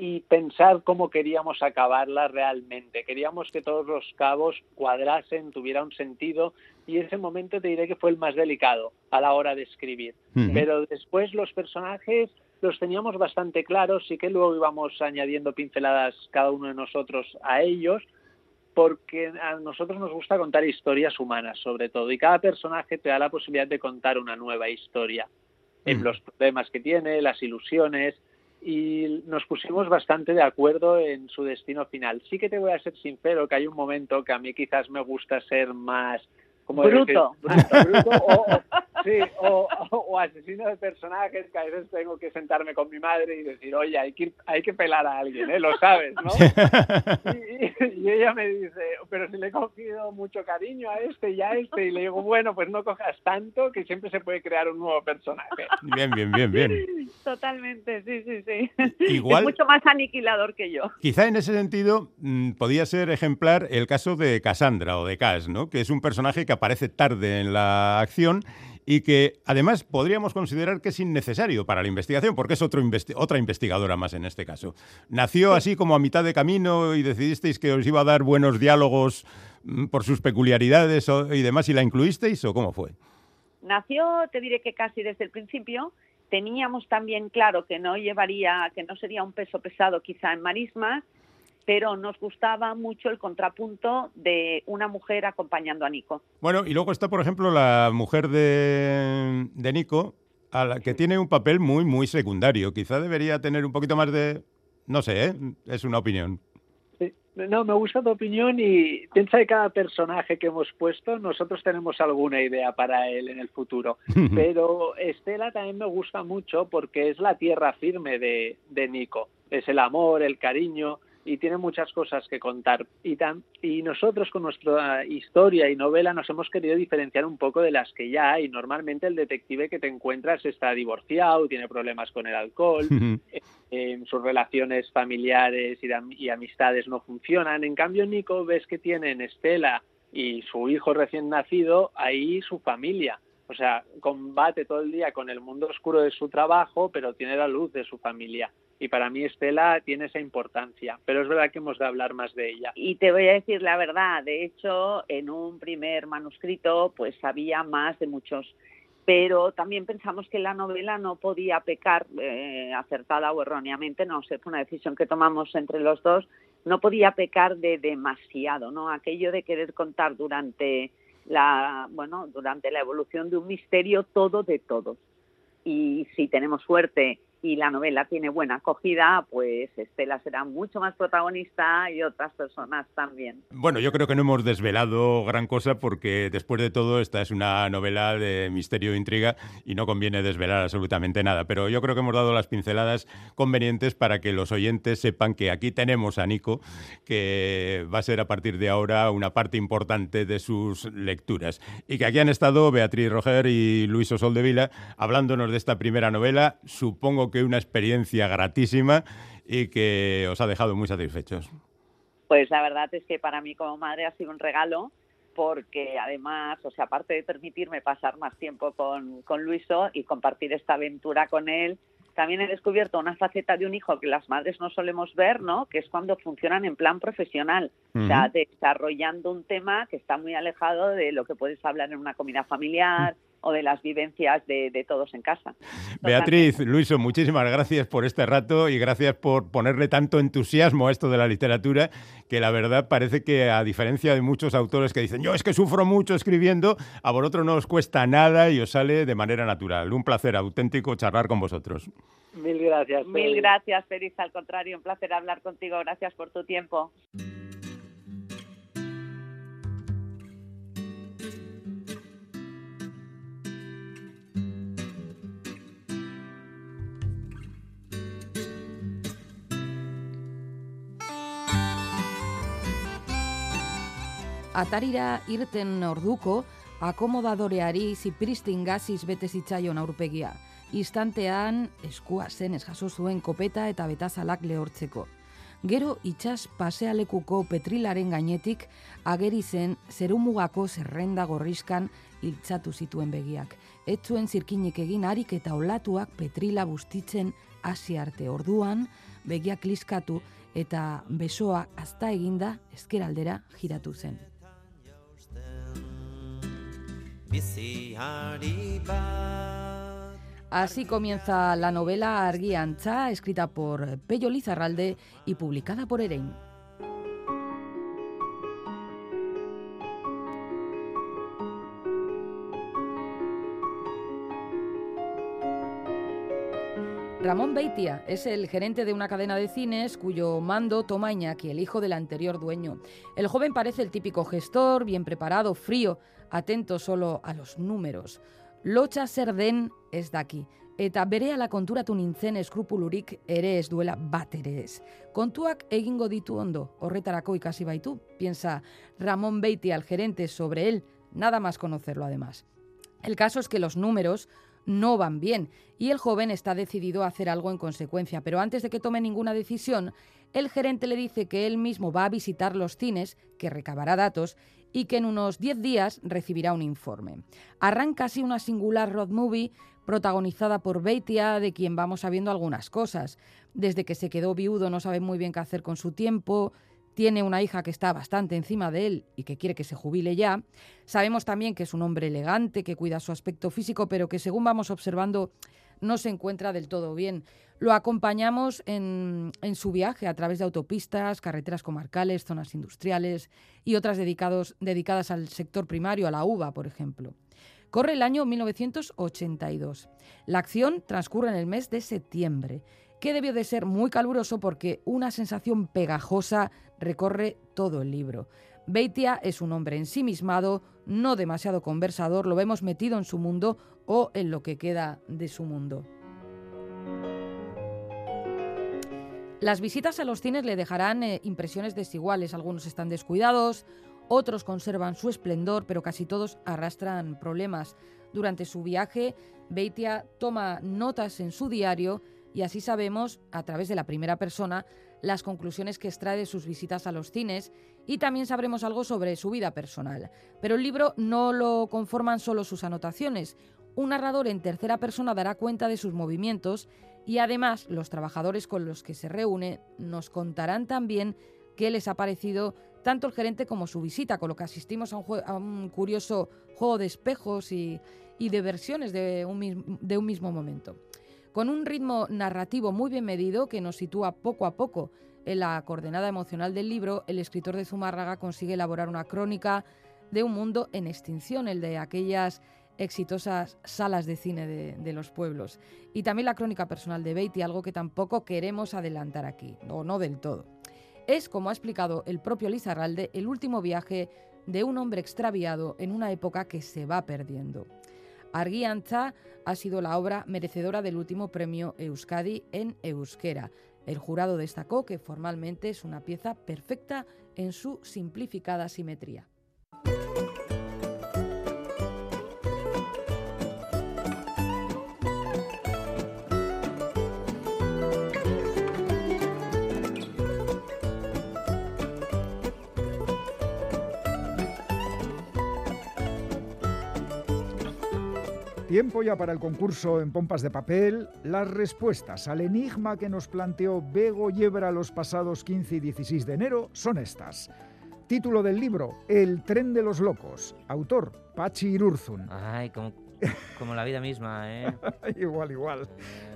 y pensar cómo queríamos acabarla realmente. Queríamos que todos los cabos cuadrasen, tuviera un sentido y ese momento te diré que fue el más delicado a la hora de escribir. Pero después los personajes los teníamos bastante claros y que luego íbamos añadiendo pinceladas cada uno de nosotros a ellos porque a nosotros nos gusta contar historias humanas sobre todo y cada personaje te da la posibilidad de contar una nueva historia en los problemas que tiene, las ilusiones, y nos pusimos bastante de acuerdo en su destino final. Sí que te voy a ser sincero que hay un momento que a mí quizás me gusta ser más bruto. bruto, o, sí, o, asesino de personajes que a veces tengo que sentarme con mi madre y decir, oye, hay que, hay que pelar a alguien, ¿eh? lo sabes, ¿no? y, ella me dice, pero si le he cogido mucho cariño a este y a este, y le digo, bueno, pues no cojas tanto que siempre se puede crear un nuevo personaje. Bien, bien, bien, bien. Totalmente, sí, sí, sí. Igual, es mucho más aniquilador que yo. Quizá en ese sentido mm, podía ser ejemplar el caso de Cassandra o de Cass, ¿no? Que es un personaje que aparece tarde en la acción y que además podríamos considerar que es innecesario para la investigación, porque es otro otra investigadora más en este caso. ¿Nació así como a mitad de camino y decidisteis que os iba a dar buenos diálogos mm, por sus peculiaridades y demás y la incluisteis o cómo fue? Nació, te diré que casi desde el principio. Teníamos también claro que no llevaría, que no sería un peso pesado quizá en marismas, pero nos gustaba mucho el contrapunto de una mujer acompañando a Nico. Bueno, y luego está, por ejemplo, la mujer de, de Nico, a la que tiene un papel muy, muy secundario. Quizá debería tener un poquito más de... No sé, ¿eh? es una opinión. No, me gusta tu opinión y piensa de cada personaje que hemos puesto, nosotros tenemos alguna idea para él en el futuro. [laughs] Pero Estela también me gusta mucho porque es la tierra firme de, de Nico. Es el amor, el cariño, y tiene muchas cosas que contar. Y, tan, y nosotros con nuestra historia y novela nos hemos querido diferenciar un poco de las que ya hay. Normalmente el detective que te encuentras está divorciado, tiene problemas con el alcohol, [laughs] eh, sus relaciones familiares y, y amistades no funcionan. En cambio, Nico ves que tiene en Estela y su hijo recién nacido, ahí su familia. O sea, combate todo el día con el mundo oscuro de su trabajo, pero tiene la luz de su familia. Y para mí Estela tiene esa importancia, pero es verdad que hemos de hablar más de ella. Y te voy a decir la verdad, de hecho, en un primer manuscrito pues había más de muchos, pero también pensamos que la novela no podía pecar eh, acertada o erróneamente, no sé, fue una decisión que tomamos entre los dos, no podía pecar de demasiado, ¿no? Aquello de querer contar durante la, bueno, durante la evolución de un misterio todo de todos. Y si tenemos suerte y la novela tiene buena acogida, pues Estela será mucho más protagonista y otras personas también. Bueno, yo creo que no hemos desvelado gran cosa porque después de todo esta es una novela de misterio e intriga y no conviene desvelar absolutamente nada, pero yo creo que hemos dado las pinceladas convenientes para que los oyentes sepan que aquí tenemos a Nico, que va a ser a partir de ahora una parte importante de sus lecturas y que aquí han estado Beatriz Roger y Luis Osol de Vila hablándonos de esta primera novela, supongo que una experiencia gratísima y que os ha dejado muy satisfechos. Pues la verdad es que para mí como madre ha sido un regalo porque además, o sea, aparte de permitirme pasar más tiempo con, con Luiso y compartir esta aventura con él, también he descubierto una faceta de un hijo que las madres no solemos ver, ¿no? Que es cuando funcionan en plan profesional, o sea, desarrollando un tema que está muy alejado de lo que puedes hablar en una comida familiar, o de las vivencias de, todos en casa. Beatriz, Luiso, muchísimas gracias por este rato y gracias por ponerle tanto entusiasmo a esto de la literatura, que la verdad parece que a diferencia de muchos autores que dicen yo es que sufro mucho escribiendo, a vosotros no os cuesta nada y os sale de manera natural. Un placer auténtico charlar con vosotros. Mil gracias. Mil gracias, Félix. Al contrario, un placer hablar contigo. Gracias por tu tiempo. Atarira irten orduko, akomodadoreari zipristin gaziz bete zitzaion aurpegia. Istantean eskua zen jaso zuen kopeta eta betazalak lehortzeko. Gero itxas pasealekuko petrilaren gainetik ageri zen zerumugako zerrenda gorriskan iltzatu zituen begiak. Ez zuen zirkinik egin harik eta olatuak petrila bustitzen hasi arte orduan, begiak liskatu eta besoa azta eginda ezkeraldera giratu zen. Así comienza la novela Arguiancha, escrita por Pello Lizarralde y publicada por Erein. Ramón Beitia es el gerente de una cadena de cines cuyo mando toma Iñaki, el hijo del anterior dueño. El joven parece el típico gestor, bien preparado, frío, atento solo a los números. Locha serden ez daki, eta berehala konturatu nintzen eskrupulurik ere ez duela bat ere ez. Kontuak egingo ditu ondo, horretarako ikasi baitu, piensa Ramón Beitia, el gerente, sobre él, nada más conocerlo además. El caso es que los números no van bien y el joven está decidido a hacer algo en consecuencia. Pero antes de que tome ninguna decisión, el gerente le dice que él mismo va a visitar los cines, que recabará datos y que en unos 10 días recibirá un informe. Arranca así una singular road movie protagonizada por Beitia, de quien vamos sabiendo algunas cosas. Desde que se quedó viudo no sabe muy bien qué hacer con su tiempo, tiene una hija que está bastante encima de él y que quiere que se jubile ya. Sabemos también que es un hombre elegante, que cuida su aspecto físico, pero que según vamos observando no se encuentra del todo bien. Lo acompañamos en, su viaje a través de autopistas, carreteras comarcales, zonas industriales y otras dedicadas al sector primario, a la uva, por ejemplo. Corre el año 1982. La acción transcurre en el mes de septiembre que debió de ser muy caluroso porque una sensación pegajosa recorre todo el libro. Beitia es un hombre ensimismado, no demasiado conversador, lo vemos metido en su mundo o en lo que queda de su mundo. Las visitas a los cines le dejarán eh, impresiones desiguales. Algunos están descuidados, otros conservan su esplendor, pero casi todos arrastran problemas. Durante su viaje, Beitia toma notas en su diario y así sabemos, a través de la primera persona, las conclusiones que extrae de sus visitas a los cines y también sabremos algo sobre su vida personal. Pero el libro no lo conforman solo sus anotaciones. Un narrador en tercera persona dará cuenta de sus movimientos y además los trabajadores con los que se reúne nos contarán también qué les ha parecido tanto el gerente como su visita, con lo que asistimos a un, curioso juego de espejos y, de versiones de un mismo momento con un ritmo narrativo muy bien medido que nos sitúa poco a poco en la coordenada emocional del libro, el escritor de Zumárraga consigue elaborar una crónica de un mundo en extinción, el de aquellas exitosas salas de cine de, los pueblos. Y también la crónica personal de Beatty, algo que tampoco queremos adelantar aquí, o no del todo. Es, como ha explicado el propio Lizarralde, el último viaje de un hombre extraviado en una época que se va perdiendo. Argiantza ha sido la obra merecedora del último premio Euskadi en Euskera. El jurado destacó que formalmente es una pieza perfecta en su simplificada simetría. Tiempo ya para el concurso en pompas de papel. Las respuestas al enigma que nos planteó Bego Yebra los pasados 15 y 16 de enero son estas. Título del libro, El tren de los locos. Autor, Pachi Irurzun. Ay, como, como la vida misma, ¿eh? [laughs] igual, igual.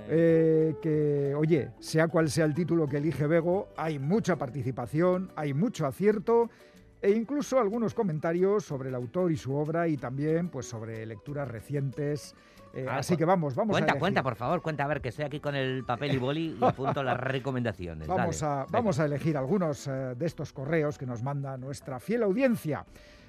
Eh, que, oye, sea cual sea el título que elige Bego, hay mucha participación, hay mucho acierto e incluso algunos comentarios sobre el autor y su obra y también pues sobre lecturas recientes. Eh, ah, así que vamos, vamos cuenta, a Cuenta, por favor, cuenta, a ver, que estoy aquí con el papel y boli y apunto las recomendaciones. Vamos, a, vamos a elegir algunos eh, de estos correos que nos manda nuestra fiel audiencia.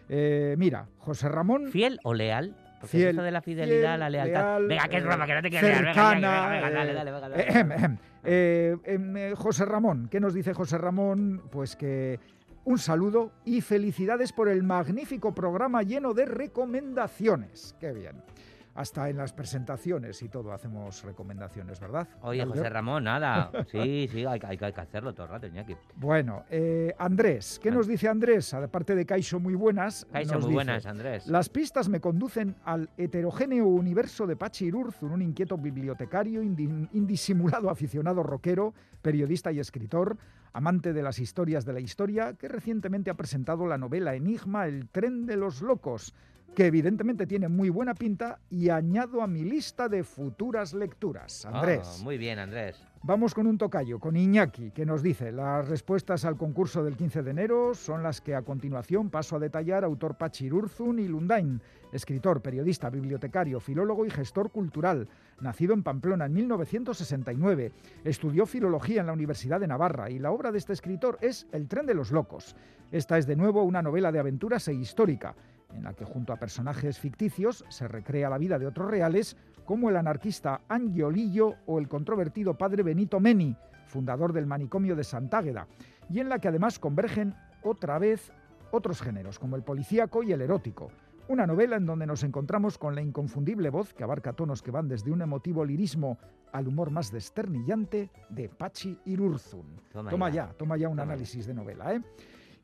Eh, mira, José Ramón... ¿Fiel o leal? Porque fiel, de la fidelidad, la lealtad. venga, que es broma, que no te quieres cercana, venga, venga, dale, dale, dale. José Ramón, ¿qué nos dice José Ramón? Pues que un saludo y felicidades por el magnífico programa lleno de recomendaciones. Qué bien hasta en las presentaciones y todo hacemos recomendaciones, ¿verdad? Oye, José Ramón, nada. [laughs] Sí, sí, hay, que hacerlo todo el rato, Iñaki. Bueno, eh, Andrés, ¿qué nos dice Andrés? Aparte de Caixo muy buenas. Caixo muy buenas, Andrés. Las pistas me conducen al heterogéneo universo de Pachi Irurzun, un inquieto bibliotecario, indisimulado aficionado rockero, periodista y escritor, amante de las historias de la historia, que recientemente ha presentado la novela Enigma, El tren de los locos que evidentemente tiene muy buena pinta y añado a mi lista de futuras lecturas. Andrés. Oh, muy bien, Andrés. Vamos con un tocayo, con Iñaki, que nos dice, las respuestas al concurso del 15 de enero son las que a continuación paso a detallar autor Pachirurzun y Lundain, escritor, periodista, bibliotecario, filólogo y gestor cultural, nacido en Pamplona en 1969. Estudió filología en la Universidad de Navarra y la obra de este escritor es El tren de los locos. Esta es de nuevo una novela de aventuras e histórica, en la que junto a personajes ficticios se recrea la vida de otros reales como el anarquista Angiolillo o el controvertido padre Benito Meni, fundador del manicomio de Santágueda, y en la que además convergen otra vez otros géneros, como el policíaco y el erótico. Una novela en donde nos encontramos con la inconfundible voz que abarca tonos que van desde un emotivo lirismo al humor más desternillante de Pachi Irurzun. Toma, ya. toma ya un análisis de novela, ¿eh?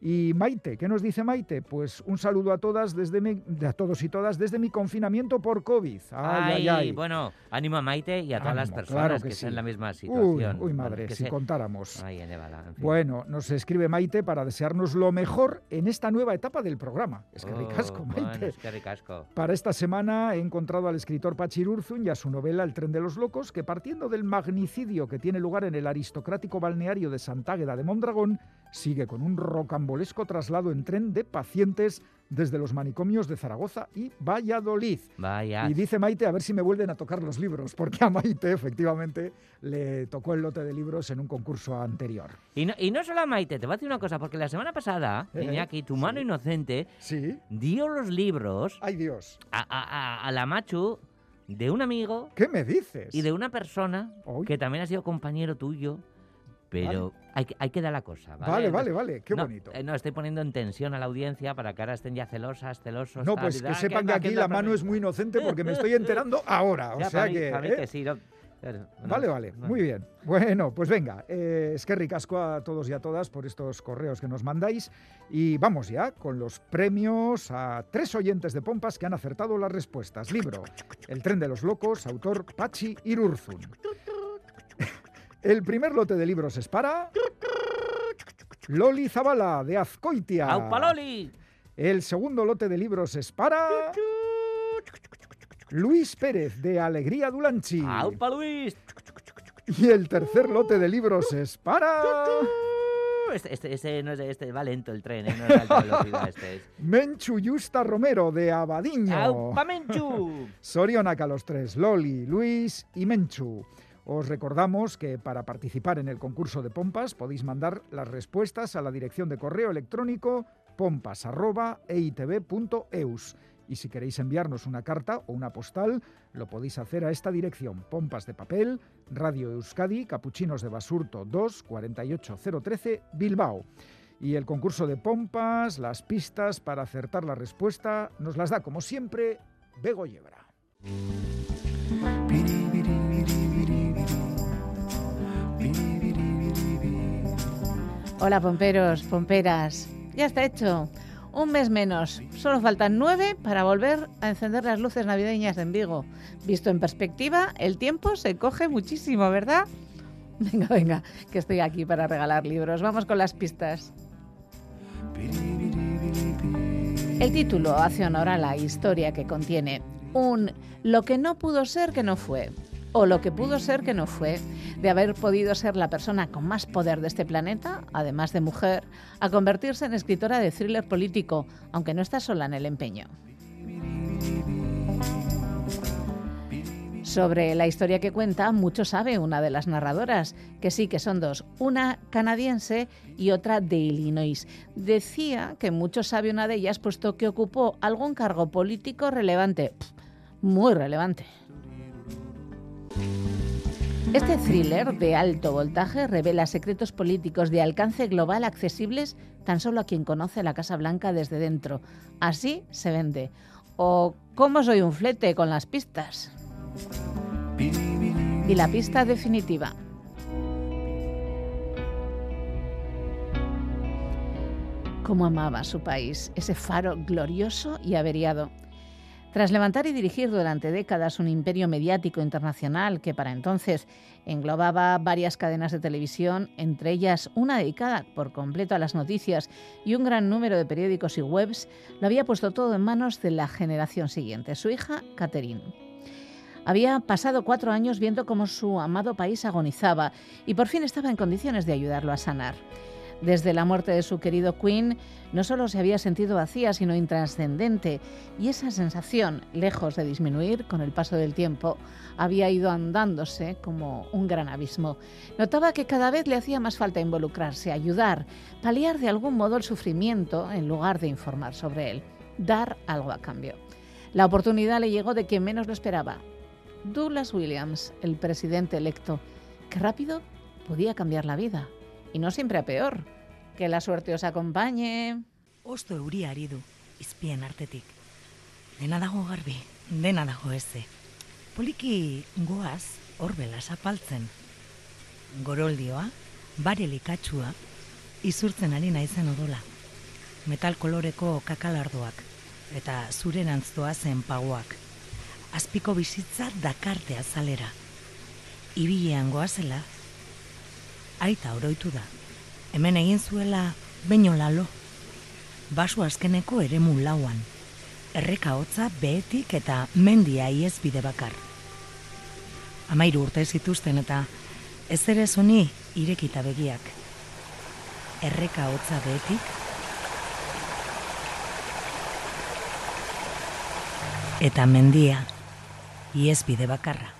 Y Maite, ¿qué nos dice Maite? Pues un saludo a todas desde mi, a todos y todas desde mi confinamiento por COVID. Ay, ay, ay. Bueno, ánimo a Maite y a todas las personas que, están en la misma situación. Uy, madre, si contáramos. Ay, en Bueno, nos escribe Maite para desearnos lo mejor en esta nueva etapa del programa. Es que ricasco, oh, Maite. es que ricasco. Para esta semana he encontrado al escritor Pachirurzun y a su novela El tren de los locos, que partiendo del magnicidio que tiene lugar en el aristocrático balneario de Santágueda de Mondragón, sigue con un rocambolesco traslado en tren de pacientes desde los manicomios de Zaragoza y Valladolid. Vaya. Y dice Maite, a ver si me vuelven a tocar los libros, porque a Maite efectivamente le tocó el lote de libros en un concurso anterior. Y no, y no solo a Maite, te voy a decir una cosa, porque la semana pasada, eh, Iñaki, tu mano inocente, ¿Sí? dio los libros ¡Ay Dios! A, a, la Machu de un amigo. ¿Qué me dices? Y de una persona que también ha sido compañero tuyo pero hay, que, hay que dar la cosa. Vale, vale, vale, qué bonito. Eh, no, estoy poniendo en tensión a la audiencia para que ahora estén ya celosas, celosos. No, pues que sepan que aquí la mano es muy inocente porque me estoy enterando [laughs] ahora. O sea que. ¿eh? vale, vale, muy bien. Bueno, pues venga, eh, es que ricasco a todos y a todas por estos correos que nos mandáis. Y vamos ya con los premios a tres oyentes de Pompas que han acertado las respuestas. Libro El tren de los locos, autor Pachi Irurzun. El primer lote de libros es para... Loli Zabala, de Azcoitia. ¡Aupa Loli! El segundo lote de libros es para... Luis Pérez, de Alegría Dulanchi. ¡Aupa Luis! Y el tercer lote de libros es para... Este, este, no es, este va lento el tren, ¿eh? no es alta velocidad este es. [laughs] Menchu Yusta Romero de Abadiño. ¡Aupa Menchu! Sorionaca los tres, Loli, Luis y Menchu. Os recordamos que para participar en el concurso de pompas podéis mandar las respuestas a la dirección de correo electrónico pompas.eitv.eus. Y si queréis enviarnos una carta o una postal, lo podéis hacer a esta dirección: Pompas de Papel, Radio Euskadi, Capuchinos de Basurto 2, 48013, Bilbao. Y el concurso de pompas, las pistas para acertar la respuesta, nos las da, como siempre, Bego Yebra. Hola pomperos, pomperas. Ya está hecho. Un mes menos. Solo faltan nueve para volver a encender las luces navideñas en Vigo. Visto en perspectiva, el tiempo se coge muchísimo, ¿verdad? [laughs] Venga, venga, que estoy aquí para regalar libros. Vamos con las pistas. El título hace honor a la historia que contiene un lo que no pudo ser que no fue o lo que pudo ser que no fue, de haber podido ser la persona con más poder de este planeta, además de mujer, a convertirse en escritora de thriller político, aunque no está sola en el empeño. Sobre la historia que cuenta, mucho sabe una de las narradoras, que sí que son dos, una canadiense y otra de Illinois. Decía que mucho sabe una de ellas, puesto que ocupó algún cargo político relevante, muy relevante. Este thriller de alto voltaje revela secretos políticos de alcance global accesibles tan solo a quien conoce la Casa Blanca desde dentro. Así se vende. O cómo soy un flete con las pistas. Y la pista definitiva. Cómo amaba su país, ese faro glorioso y averiado. Tras levantar y dirigir durante décadas un imperio mediático internacional que para entonces englobaba varias cadenas de televisión, entre ellas una dedicada por completo a las noticias y un gran número de periódicos y webs, lo había puesto todo en manos de la generación siguiente, su hija Catherine. Había pasado cuatro años viendo cómo su amado país agonizaba y por fin estaba en condiciones de ayudarlo a sanar. Desde la muerte de su querido Queen, no solo se había sentido vacía, sino intrascendente, y esa sensación, lejos de disminuir con el paso del tiempo, había ido andándose como un gran abismo. Notaba que cada vez le hacía más falta involucrarse, ayudar, paliar de algún modo el sufrimiento en lugar de informar sobre él, dar algo a cambio. La oportunidad le llegó de quien menos lo esperaba. Douglas Williams, el presidente electo, que rápido podía cambiar la vida y no siempre a peor. Que la suerte os acompañe. Osto euria ari du, izpien artetik. Dena dago garbi, dena dago eze. Poliki goaz, horbela zapaltzen. Goroldioa, bare likatxua, izurtzen ari naizen odola. Metal koloreko kakalardoak, eta zure nantztoa zen pagoak. Azpiko bizitza dakarte azalera. Ibilean goazela, aita oroitu da. Hemen egin zuela baino lalo. Basu azkeneko eremu lauan. Erreka hotza behetik eta mendia iez bide bakar. Amairu urte zituzten eta ez ere zoni irekita begiak. Erreka hotza behetik eta mendia iez bide bakarra.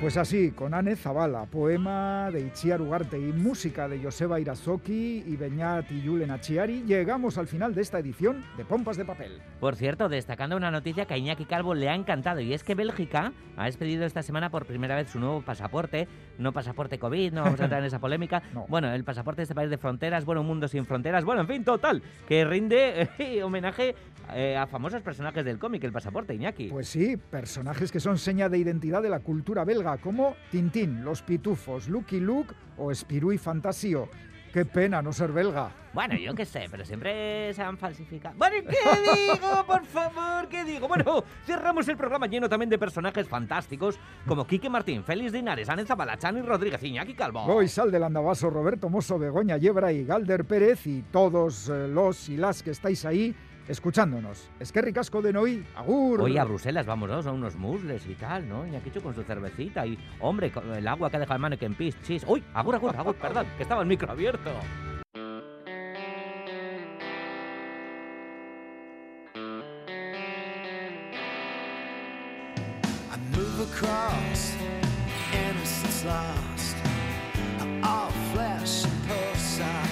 Pues así, con Anne Zavala, poema de Itziar Ugarte y música de Joseba Irazoki y Beñat y Yulen Achiari, llegamos al final de esta edición de Pompas de Papel. Por cierto, destacando una noticia que a Iñaki Calvo le ha encantado y es que Bélgica ha expedido esta semana por primera vez su nuevo pasaporte, no pasaporte COVID, no vamos a entrar en esa polémica. [laughs] Bueno, el pasaporte de este país de fronteras, bueno, un mundo sin fronteras, bueno, en fin, total, que rinde [laughs] eh, homenaje eh, a famosos personajes del cómic, el pasaporte, Iñaki. Pues sí, personajes que son seña de identidad de la cultura belga como Tintín, Los Pitufos, Lucky Luke o Spirou y Fantasio. Qué pena no ser belga. Bueno, yo qué sé, pero siempre se han falsificado. Bueno, ¿qué [laughs] digo? Por favor, ¿qué digo? Bueno, cerramos el programa lleno también de personajes fantásticos como Quique Martín, Félix Dinares, Ana Zabalachán y Rodríguez Iñaki Calvo. Hoy sal del Andabaso, Roberto Mosso, Begoña Yebra y Galder Pérez y todos eh, los y las que estáis ahí escuchándonos. Es que ricasco de Noí, agur. Hoy a Bruselas, vámonos a unos musles y tal, ¿no? Iñaki con su cervecita y, hombre, el agua que ha dejado el mannequin Peace, chis. Uy, agur, agur, agur, perdón, que estaba el micro abierto. Across, innocence lost. All flesh and porcelain.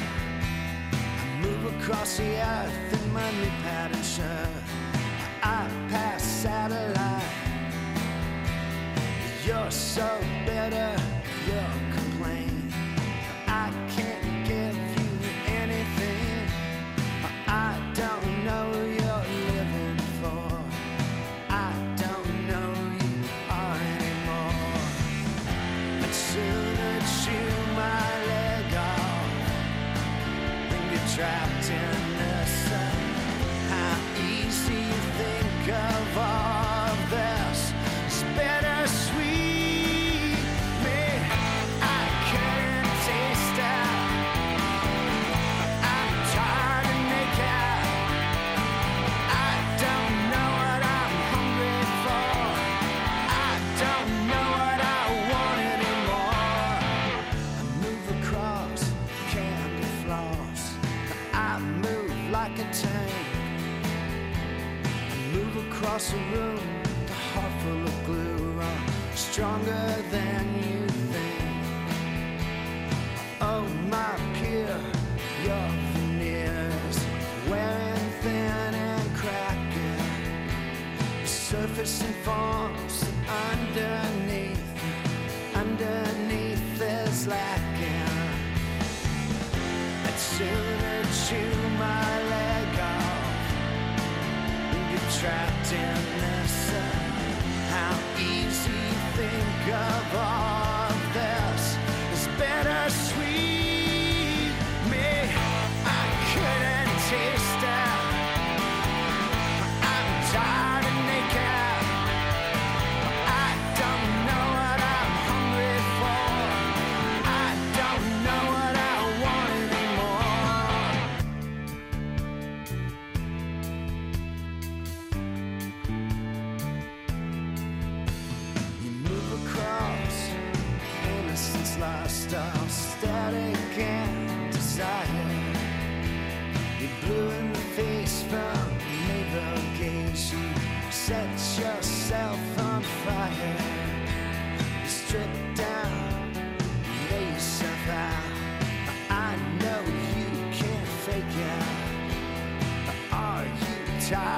I move across the earth Stanley Patterson, I pass satellite. You're so bitter. stop static and desire. You blew in the face from naval gaze. You set yourself on fire. You strip down, lay yourself out. I know you can't fake it. Are you tired?